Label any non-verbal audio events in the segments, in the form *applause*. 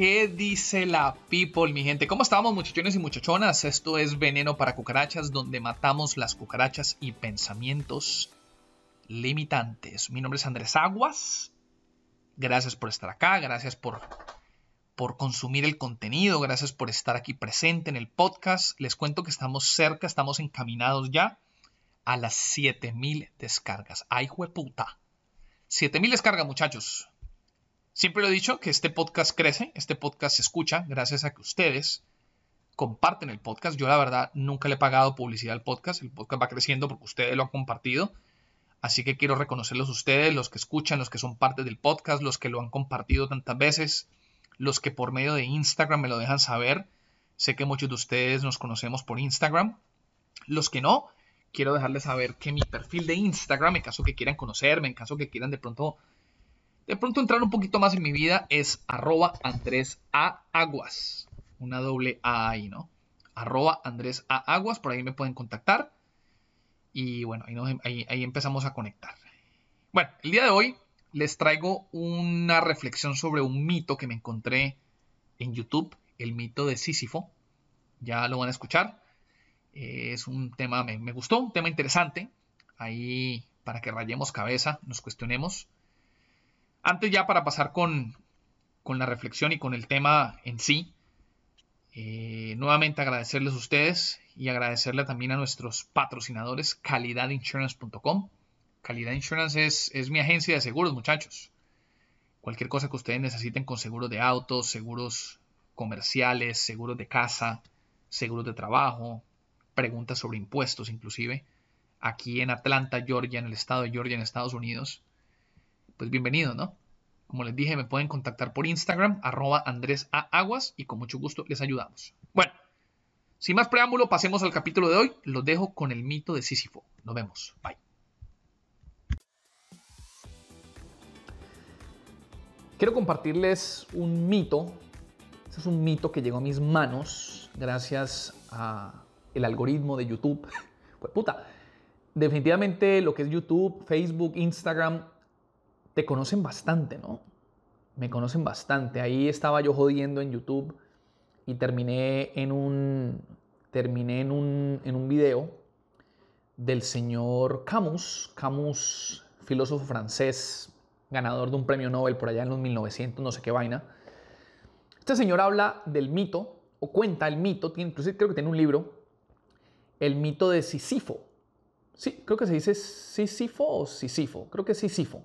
¿Qué dice la people, mi gente? ¿Cómo estamos, muchachones y muchachonas? Esto es Veneno para Cucarachas, donde matamos las cucarachas y pensamientos limitantes. Mi nombre es Andrés Aguas. Gracias por estar acá, gracias por, por consumir el contenido, gracias por estar aquí presente en el podcast. Les cuento que estamos cerca, estamos encaminados ya a las 7000 descargas. ¡Ay, jueputa! 7000 descargas, muchachos. Siempre lo he dicho que este podcast crece, este podcast se escucha gracias a que ustedes comparten el podcast. Yo la verdad nunca le he pagado publicidad al podcast. El podcast va creciendo porque ustedes lo han compartido. Así que quiero reconocerlos a ustedes, los que escuchan, los que son parte del podcast, los que lo han compartido tantas veces, los que por medio de Instagram me lo dejan saber. Sé que muchos de ustedes nos conocemos por Instagram. Los que no, quiero dejarles saber que mi perfil de Instagram, en caso que quieran conocerme, en caso que quieran de pronto de pronto entrar un poquito más en mi vida es arroba Andrés A. Aguas. Una doble A ahí, ¿no? Arroba Andrés A. Aguas, por ahí me pueden contactar. Y bueno, ahí, ahí empezamos a conectar. Bueno, el día de hoy les traigo una reflexión sobre un mito que me encontré en YouTube, el mito de Sísifo. Ya lo van a escuchar. Es un tema, me, me, gustó, un tema interesante. Ahí para que rayemos cabeza, nos cuestionemos. Antes ya para pasar con, la reflexión y con el tema en sí, eh, nuevamente agradecerles a ustedes y agradecerle también a nuestros patrocinadores calidadinsurance.com. Calidad Insurance es, es, mi agencia de seguros, muchachos. Cualquier cosa que ustedes necesiten con seguros de autos, seguros comerciales, seguros de casa, seguros de trabajo, preguntas sobre impuestos inclusive, aquí en Atlanta, Georgia, en el estado de Georgia, en Estados Unidos pues bienvenido, ¿no? Como les dije, me pueden contactar por Instagram, arroba Andrés A. Aguas, y con mucho gusto les ayudamos. Bueno, sin más preámbulo, pasemos al capítulo de hoy. Los dejo con el mito de Sísifo. Nos vemos. Bye. Quiero compartirles un mito. Este es un mito que llegó a mis manos gracias a el algoritmo de YouTube. *laughs* Pues puta, definitivamente lo que es YouTube, Facebook, Instagram te conocen bastante, ¿no? Me conocen bastante. Ahí estaba yo jodiendo en YouTube y terminé en un, terminé en un, en un video del señor Camus, Camus, filósofo francés, ganador de un premio Nobel por allá en los 1900, no sé qué vaina. Este señor habla del mito, o cuenta el mito, inclusive creo que tiene un libro, el mito de Sísifo. Sí, creo que se dice Sísifo o Sísifo, creo que es Sísifo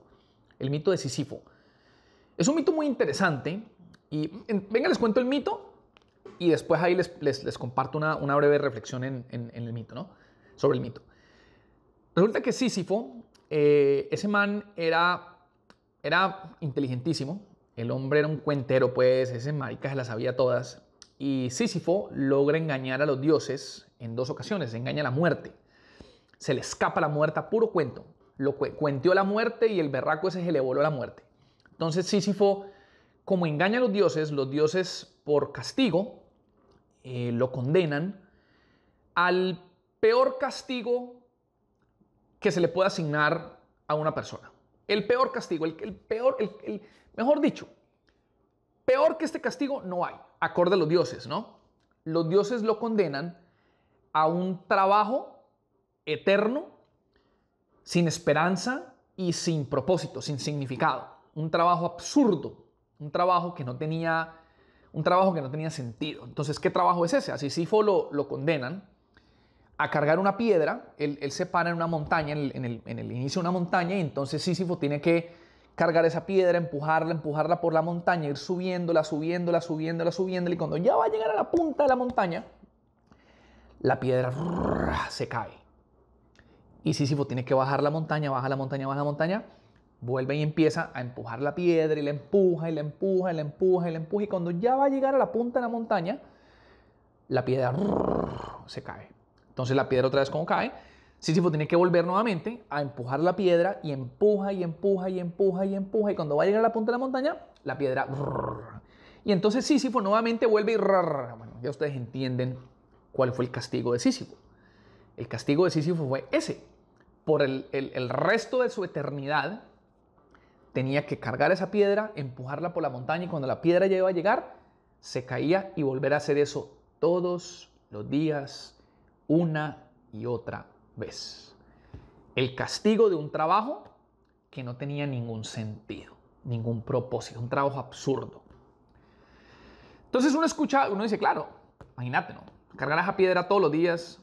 el mito de Sísifo. Es un mito muy interesante y venga, les cuento el mito y después ahí les, les, comparto una, una, breve reflexión en, en, el mito, ¿no? Sobre el mito. Resulta que Sísifo, eh, ese man era, era inteligentísimo, el hombre era un cuentero, pues ese marica se las sabía todas. Y Sísifo logra engañar a los dioses en dos ocasiones, engaña a la muerte. Se le escapa la muerte a puro cuento lo cuenteó la muerte y el berraco ese se le voló la muerte. Entonces Sísifo, como engaña a los dioses, los dioses por castigo eh, lo condenan al peor castigo que se le puede asignar a una persona. El peor castigo, el, peor, el, mejor dicho, peor que este castigo no hay, acorde a los dioses, ¿no? Los dioses lo condenan a un trabajo eterno sin esperanza y sin propósito, sin significado. Un trabajo absurdo, un trabajo que no tenía, un trabajo que no tenía sentido. Entonces, ¿qué trabajo es ese? A Sísifo lo, lo condenan a cargar una piedra, él, se para en una montaña, en el, en el, inicio de una montaña, y entonces Sísifo tiene que cargar esa piedra, empujarla, empujarla por la montaña, ir subiéndola, subiéndola, subiéndola, subiéndola, y cuando ya va a llegar a la punta de la montaña, la piedra se cae. Y Sísifo tiene que bajar la montaña, baja la montaña, baja la montaña, vuelve y empieza a empujar la piedra y la empuja y la empuja y la empuja y la empuja. Y cuando ya va a llegar a la punta de la montaña, la piedra se cae. Entonces la piedra otra vez como cae, Sísifo tiene que volver nuevamente a empujar la piedra y empuja y empuja y empuja y empuja. Y cuando va a llegar a la punta de la montaña, la piedra... Y entonces Sísifo nuevamente vuelve y... Bueno, ya ustedes entienden cuál fue el castigo de Sísifo. El castigo de Sísifo fue ese por el, resto de su eternidad, tenía que cargar esa piedra, empujarla por la montaña y cuando la piedra ya iba a llegar, se caía y volver a hacer eso todos los días, una y otra vez. El castigo de un trabajo que no tenía ningún sentido, ningún propósito, un trabajo absurdo. Entonces uno escucha, uno dice, claro, imagínate, ¿no? Cargar esa piedra todos los días,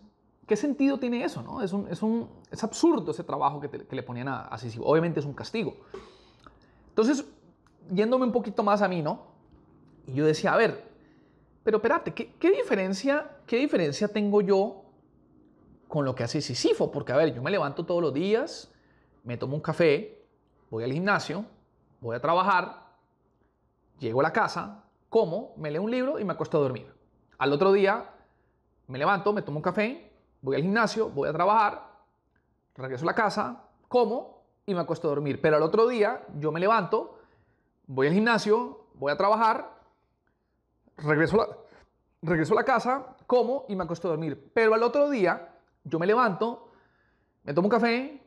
¿qué sentido tiene eso, no? Es, un, es, un, es absurdo ese trabajo que, que le ponían a, a Obviamente es un castigo. Entonces, yéndome un poquito más a mí, ¿no? Y yo decía, a ver, pero espérate, ¿qué, qué diferencia, ¿qué diferencia tengo yo con lo que hace Sisifo? Porque, a ver, yo me levanto todos los días, me tomo un café, voy al gimnasio, voy a trabajar, llego a la casa, como, me leo un libro y me acuesto a dormir. Al otro día me levanto, me tomo un café, voy al gimnasio, voy a trabajar, regreso a la casa, como y me acuesto a dormir. Pero al otro día yo me levanto, voy al gimnasio, voy a trabajar, regreso a la, regreso a la casa, como y me acuesto a dormir. Pero al otro día yo me levanto, me tomo un café,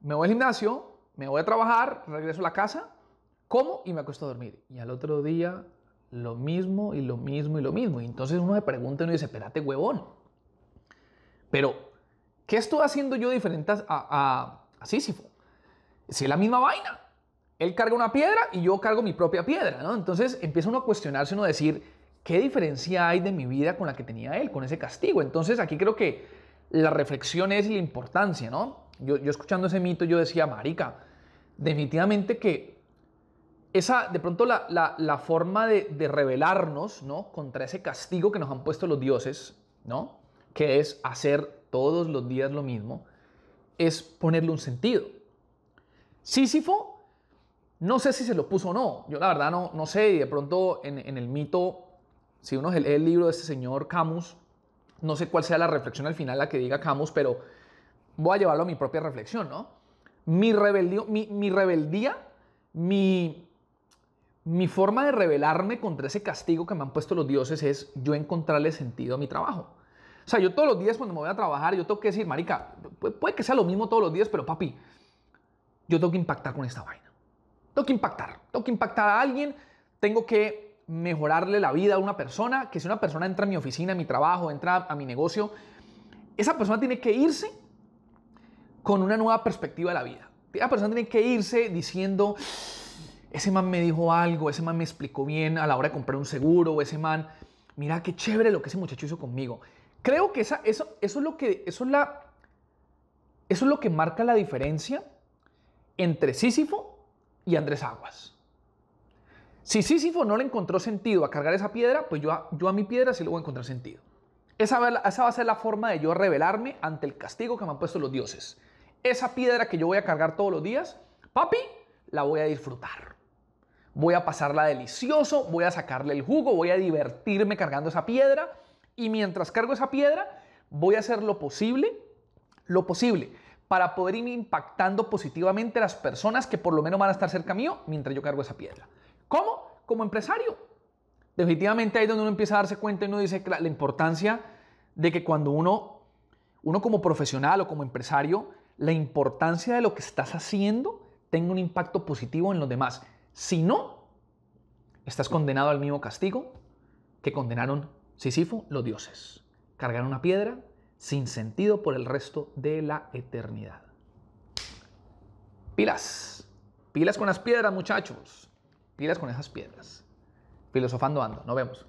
me voy al gimnasio, me voy a trabajar, regreso a la casa, como y me acuesto a dormir. Y al otro día lo mismo y lo mismo y lo mismo. Y entonces uno se pregunta y uno dice, espérate, huevón. Pero, ¿qué estoy haciendo yo diferente a, Sísifo? Si es la misma vaina. Él carga una piedra y yo cargo mi propia piedra, ¿no? Entonces empieza uno a cuestionarse, uno a decir, ¿qué diferencia hay de mi vida con la que tenía él, con ese castigo? Entonces aquí creo que la reflexión es la importancia, ¿no? Yo, escuchando ese mito, yo decía, marica, definitivamente que esa, de pronto la forma de, de, rebelarnos, ¿no? Contra ese castigo que nos han puesto los dioses, ¿no? Que es hacer todos los días lo mismo, es ponerle un sentido. Sísifo no sé si se lo puso o no. Yo la verdad no, no sé. Y de pronto en, en el mito, si uno lee el libro de este señor Camus, no sé cuál sea la reflexión al final, la que diga Camus, pero voy a llevarlo a mi propia reflexión, ¿no? Mi, rebeldía, mi, mi rebeldía, mi, mi forma de rebelarme contra ese castigo que me han puesto los dioses es yo encontrarle sentido a mi trabajo. O sea, yo todos los días cuando me voy a trabajar, yo tengo que decir, marica, puede que sea lo mismo todos los días, pero papi, yo tengo que impactar con esta vaina. Tengo que impactar, tengo que impactar a alguien, tengo que mejorarle la vida a una persona, que si una persona entra a mi oficina, a mi trabajo, entra a mi negocio, esa persona tiene que irse con una nueva perspectiva de la vida. Esa persona tiene que irse diciendo, ese man me dijo algo, ese man me explicó bien a la hora de comprar un seguro, ese man, mira qué chévere lo que ese muchacho hizo conmigo. Creo que eso, es lo que, es lo que marca la diferencia entre Sísifo y Andrés Aguas. Si Sísifo no le encontró sentido a cargar esa piedra, pues yo a, mi piedra sí le voy a encontrar sentido. Esa va, esa va a ser la forma de yo revelarme ante el castigo que me han puesto los dioses. Esa piedra que yo voy a cargar todos los días, papi, la voy a disfrutar. Voy a pasarla delicioso, voy a sacarle el jugo, voy a divertirme cargando esa piedra y mientras cargo esa piedra, voy a hacer lo posible, lo posible para poder ir impactando positivamente las personas que por lo menos van a estar cerca mío mientras yo cargo esa piedra. ¿Cómo? Como empresario. Definitivamente ahí es donde uno empieza a darse cuenta y uno dice la, la importancia de que cuando uno, uno como profesional o como empresario, la importancia de lo que estás haciendo tenga un impacto positivo en los demás. Si no, estás condenado al mismo castigo que condenaron Sísifo los dioses. Cargar una piedra sin sentido por el resto de la eternidad. Pilas. Pilas con las piedras, muchachos. Pilas con esas piedras. Filosofando ando. Nos vemos.